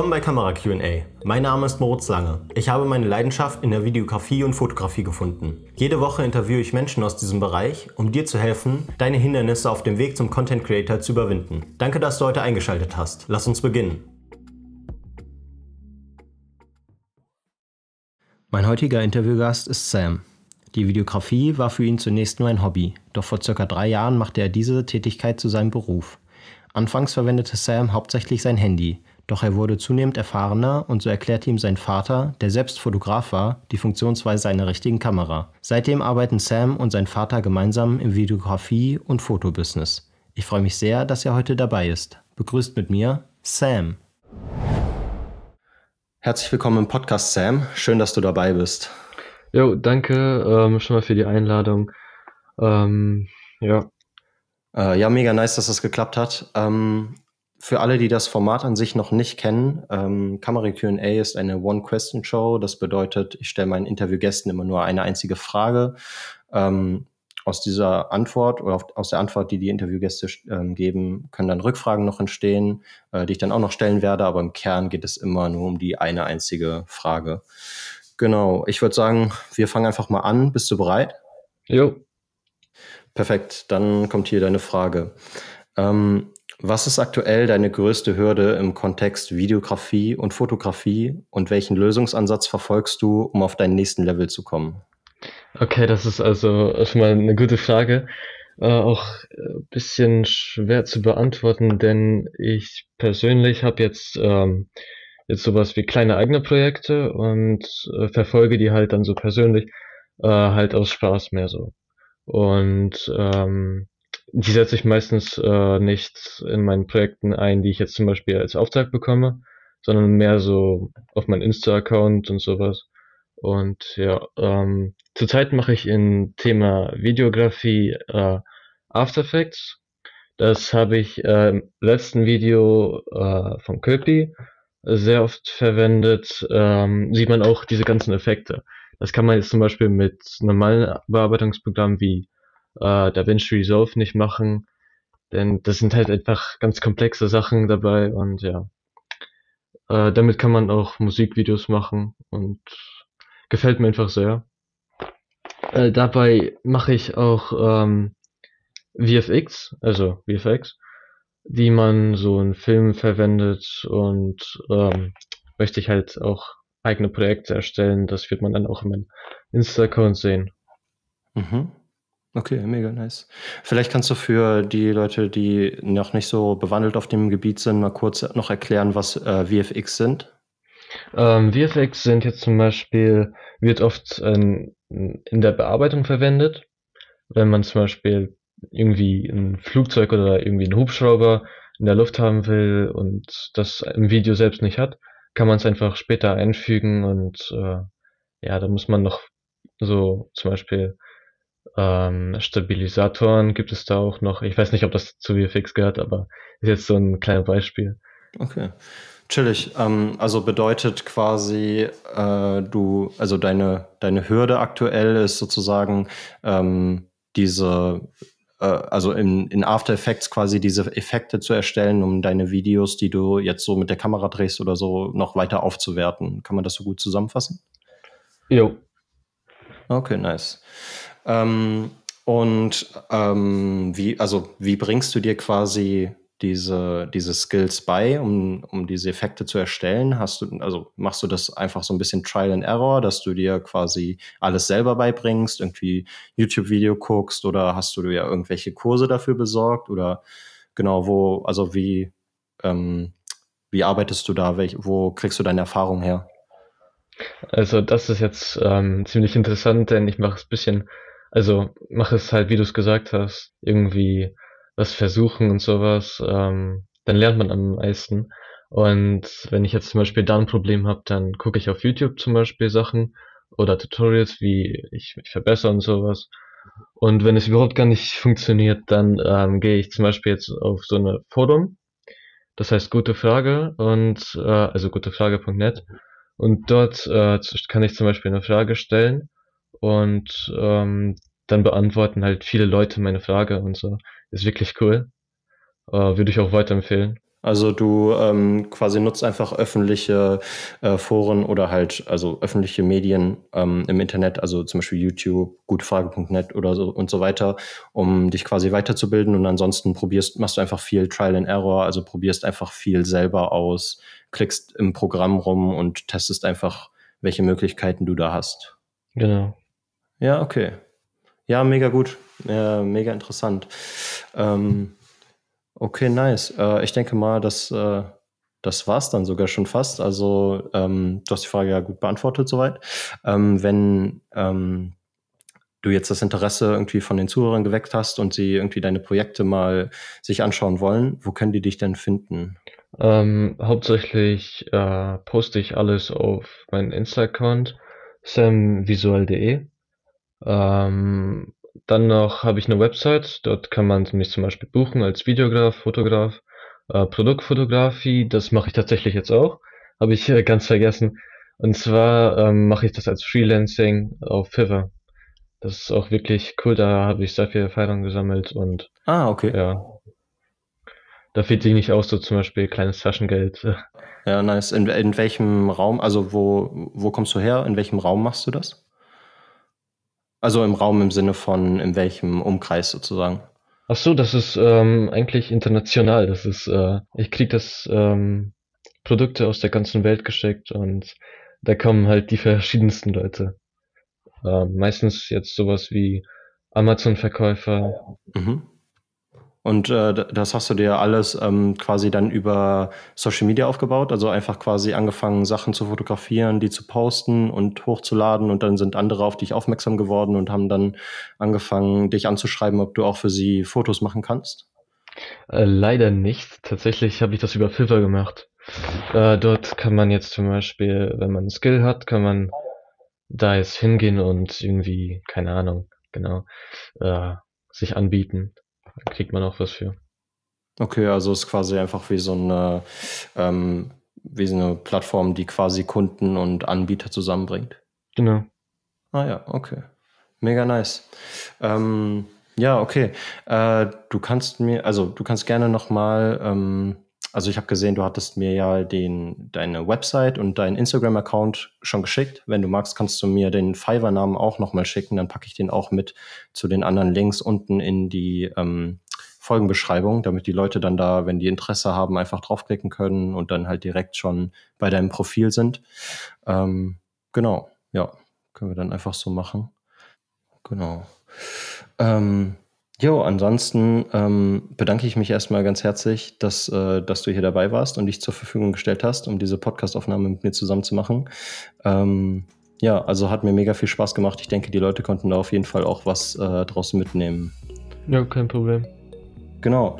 Willkommen bei Kamera QA. Mein Name ist Moritz Lange. Ich habe meine Leidenschaft in der Videografie und Fotografie gefunden. Jede Woche interviewe ich Menschen aus diesem Bereich, um dir zu helfen, deine Hindernisse auf dem Weg zum Content Creator zu überwinden. Danke, dass du heute eingeschaltet hast. Lass uns beginnen. Mein heutiger Interviewgast ist Sam. Die Videografie war für ihn zunächst nur ein Hobby, doch vor circa drei Jahren machte er diese Tätigkeit zu seinem Beruf. Anfangs verwendete Sam hauptsächlich sein Handy, doch er wurde zunehmend erfahrener und so erklärte ihm sein Vater, der selbst Fotograf war, die Funktionsweise einer richtigen Kamera. Seitdem arbeiten Sam und sein Vater gemeinsam im Videografie- und Fotobusiness. Ich freue mich sehr, dass er heute dabei ist. Begrüßt mit mir Sam. Herzlich willkommen im Podcast, Sam. Schön, dass du dabei bist. Jo, danke ähm, schon mal für die Einladung. Ähm, ja. Äh, ja, mega nice, dass das geklappt hat. Ähm, für alle, die das Format an sich noch nicht kennen, ähm, Kamera Q&A ist eine One-Question-Show. Das bedeutet, ich stelle meinen Interviewgästen immer nur eine einzige Frage. Ähm, aus dieser Antwort oder aus der Antwort, die die Interviewgäste ähm, geben, können dann Rückfragen noch entstehen, äh, die ich dann auch noch stellen werde. Aber im Kern geht es immer nur um die eine einzige Frage. Genau, ich würde sagen, wir fangen einfach mal an. Bist du bereit? Jo. Perfekt, dann kommt hier deine Frage. Ähm, was ist aktuell deine größte Hürde im Kontext Videografie und Fotografie und welchen Lösungsansatz verfolgst du, um auf deinen nächsten Level zu kommen? Okay, das ist also schon mal eine gute Frage. Äh, auch ein bisschen schwer zu beantworten, denn ich persönlich habe jetzt ähm, jetzt sowas wie kleine eigene Projekte und äh, verfolge die halt dann so persönlich äh, halt aus Spaß mehr so. Und ähm, die setze ich meistens äh, nicht in meinen Projekten ein, die ich jetzt zum Beispiel als Auftrag bekomme, sondern mehr so auf meinen Insta-Account und sowas. Und ja, ähm, zurzeit mache ich in Thema Videografie äh, After Effects. Das habe ich äh, im letzten Video äh, von Köpi sehr oft verwendet. Ähm, sieht man auch diese ganzen Effekte. Das kann man jetzt zum Beispiel mit normalen Bearbeitungsprogrammen wie äh, DaVinci Resolve nicht machen. Denn das sind halt einfach ganz komplexe Sachen dabei und ja. Äh, damit kann man auch Musikvideos machen und gefällt mir einfach sehr. Äh, dabei mache ich auch ähm, VFX, also VFX, die man so in Filmen verwendet und ähm, möchte ich halt auch eigene Projekte erstellen. Das wird man dann auch in meinem Insta-Account sehen. Mhm. Okay, mega nice. Vielleicht kannst du für die Leute, die noch nicht so bewandelt auf dem Gebiet sind, mal kurz noch erklären, was äh, VFX sind. Ähm, VFX sind jetzt zum Beispiel, wird oft ähm, in der Bearbeitung verwendet. Wenn man zum Beispiel irgendwie ein Flugzeug oder irgendwie einen Hubschrauber in der Luft haben will und das im Video selbst nicht hat, kann man es einfach später einfügen und äh, ja, da muss man noch so zum Beispiel ähm, Stabilisatoren gibt es da auch noch. Ich weiß nicht, ob das zu VFX gehört, aber ist jetzt so ein kleines Beispiel. Okay. Chillig. Ähm, also bedeutet quasi, äh, du, also deine, deine Hürde aktuell ist sozusagen ähm, diese, äh, also in, in After Effects quasi diese Effekte zu erstellen, um deine Videos, die du jetzt so mit der Kamera drehst oder so, noch weiter aufzuwerten. Kann man das so gut zusammenfassen? Jo. Okay, nice. Ähm, und ähm, wie, also wie bringst du dir quasi diese, diese Skills bei, um, um diese Effekte zu erstellen? Hast du, also machst du das einfach so ein bisschen Trial and Error, dass du dir quasi alles selber beibringst, irgendwie YouTube-Video guckst oder hast du dir ja irgendwelche Kurse dafür besorgt oder genau, wo, also wie, ähm, wie arbeitest du da? Welch, wo kriegst du deine Erfahrung her? Also das ist jetzt ähm, ziemlich interessant, denn ich mache es bisschen also mach es halt, wie du es gesagt hast, irgendwie was versuchen und sowas, ähm, dann lernt man am meisten. Und wenn ich jetzt zum Beispiel da ein Problem habe, dann gucke ich auf YouTube zum Beispiel Sachen oder Tutorials, wie ich mich verbessere und sowas. Und wenn es überhaupt gar nicht funktioniert, dann ähm, gehe ich zum Beispiel jetzt auf so eine Forum, das heißt gute Frage und äh, also gutefrage.net und dort äh, kann ich zum Beispiel eine Frage stellen und ähm, dann beantworten halt viele Leute meine Frage und so. Ist wirklich cool. Äh, würde ich auch weiterempfehlen. Also du ähm, quasi nutzt einfach öffentliche äh, Foren oder halt also öffentliche Medien ähm, im Internet, also zum Beispiel YouTube, gutefrage.net oder so und so weiter, um dich quasi weiterzubilden. Und ansonsten probierst, machst du einfach viel Trial and Error, also probierst einfach viel selber aus, klickst im Programm rum und testest einfach, welche Möglichkeiten du da hast. Genau. Ja, okay. Ja, mega gut. Ja, mega interessant. Ähm, Okay, nice. Äh, ich denke mal, dass äh, das war's dann sogar schon fast. Also ähm, du hast die Frage ja gut beantwortet soweit. Ähm, wenn ähm, du jetzt das Interesse irgendwie von den Zuhörern geweckt hast und sie irgendwie deine Projekte mal sich anschauen wollen, wo können die dich denn finden? Ähm, hauptsächlich äh, poste ich alles auf meinen Insta-Account samvisual.de. Ähm, dann noch habe ich eine Website, dort kann man mich zum Beispiel buchen als Videograf, Fotograf, äh, Produktfotografie, das mache ich tatsächlich jetzt auch, habe ich äh, ganz vergessen. Und zwar ähm, mache ich das als Freelancing auf Fiverr. Das ist auch wirklich cool, da habe ich sehr viel Erfahrung gesammelt und Ah, okay. ja, da fehlt sich nicht aus, so zum Beispiel kleines Taschengeld. Ja, nice. In, in welchem Raum, also wo, wo kommst du her? In welchem Raum machst du das? Also im Raum im Sinne von in welchem Umkreis sozusagen. Ach so, das ist ähm, eigentlich international. Das ist, äh, ich krieg das ähm, Produkte aus der ganzen Welt geschickt und da kommen halt die verschiedensten Leute. Äh, meistens jetzt sowas wie Amazon-Verkäufer. Mhm. Und äh, das hast du dir alles ähm, quasi dann über Social Media aufgebaut, also einfach quasi angefangen, Sachen zu fotografieren, die zu posten und hochzuladen und dann sind andere auf dich aufmerksam geworden und haben dann angefangen, dich anzuschreiben, ob du auch für sie Fotos machen kannst? Äh, leider nicht. Tatsächlich habe ich das über Fiverr gemacht. Äh, dort kann man jetzt zum Beispiel, wenn man einen Skill hat, kann man da jetzt hingehen und irgendwie, keine Ahnung, genau, äh, sich anbieten. Da kriegt man auch was für. Okay, also ist quasi einfach wie so eine, ähm, wie so eine Plattform, die quasi Kunden und Anbieter zusammenbringt. Genau. Ah ja, okay. Mega nice. Ähm, ja, okay. Äh, du kannst mir, also du kannst gerne nochmal, ähm, also ich habe gesehen, du hattest mir ja den, deine Website und deinen Instagram-Account schon geschickt. Wenn du magst, kannst du mir den Fiverr-Namen auch nochmal schicken. Dann packe ich den auch mit zu den anderen Links unten in die ähm, Folgenbeschreibung, damit die Leute dann da, wenn die Interesse haben, einfach draufklicken können und dann halt direkt schon bei deinem Profil sind. Ähm, genau, ja, können wir dann einfach so machen. Genau. Ähm, Jo, ansonsten ähm, bedanke ich mich erstmal ganz herzlich, dass, äh, dass du hier dabei warst und dich zur Verfügung gestellt hast, um diese Podcastaufnahme mit mir zusammen zu machen. Ähm, ja, also hat mir mega viel Spaß gemacht. Ich denke, die Leute konnten da auf jeden Fall auch was äh, draus mitnehmen. Ja, kein Problem. Genau.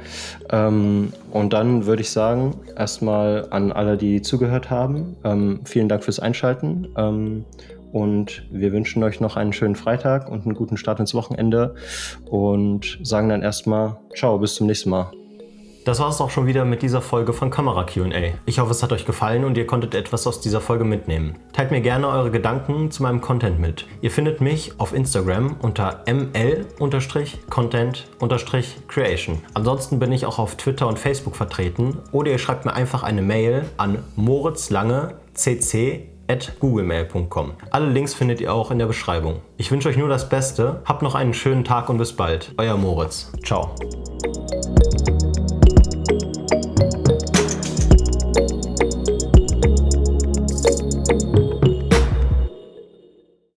Ähm, und dann würde ich sagen, erstmal an alle, die zugehört haben, ähm, vielen Dank fürs Einschalten. Und wir wünschen euch noch einen schönen Freitag und einen guten Start ins Wochenende und sagen dann erstmal Ciao, bis zum nächsten Mal. Das war es auch schon wieder mit dieser Folge von Kamera QA. Ich hoffe, es hat euch gefallen und ihr konntet etwas aus dieser Folge mitnehmen. Teilt mir gerne eure Gedanken zu meinem Content mit. Ihr findet mich auf Instagram unter ml-content-creation. Ansonsten bin ich auch auf Twitter und Facebook vertreten oder ihr schreibt mir einfach eine Mail an moritzlange cc googlemail.com. Alle Links findet ihr auch in der Beschreibung. Ich wünsche euch nur das Beste, habt noch einen schönen Tag und bis bald. Euer Moritz. Ciao.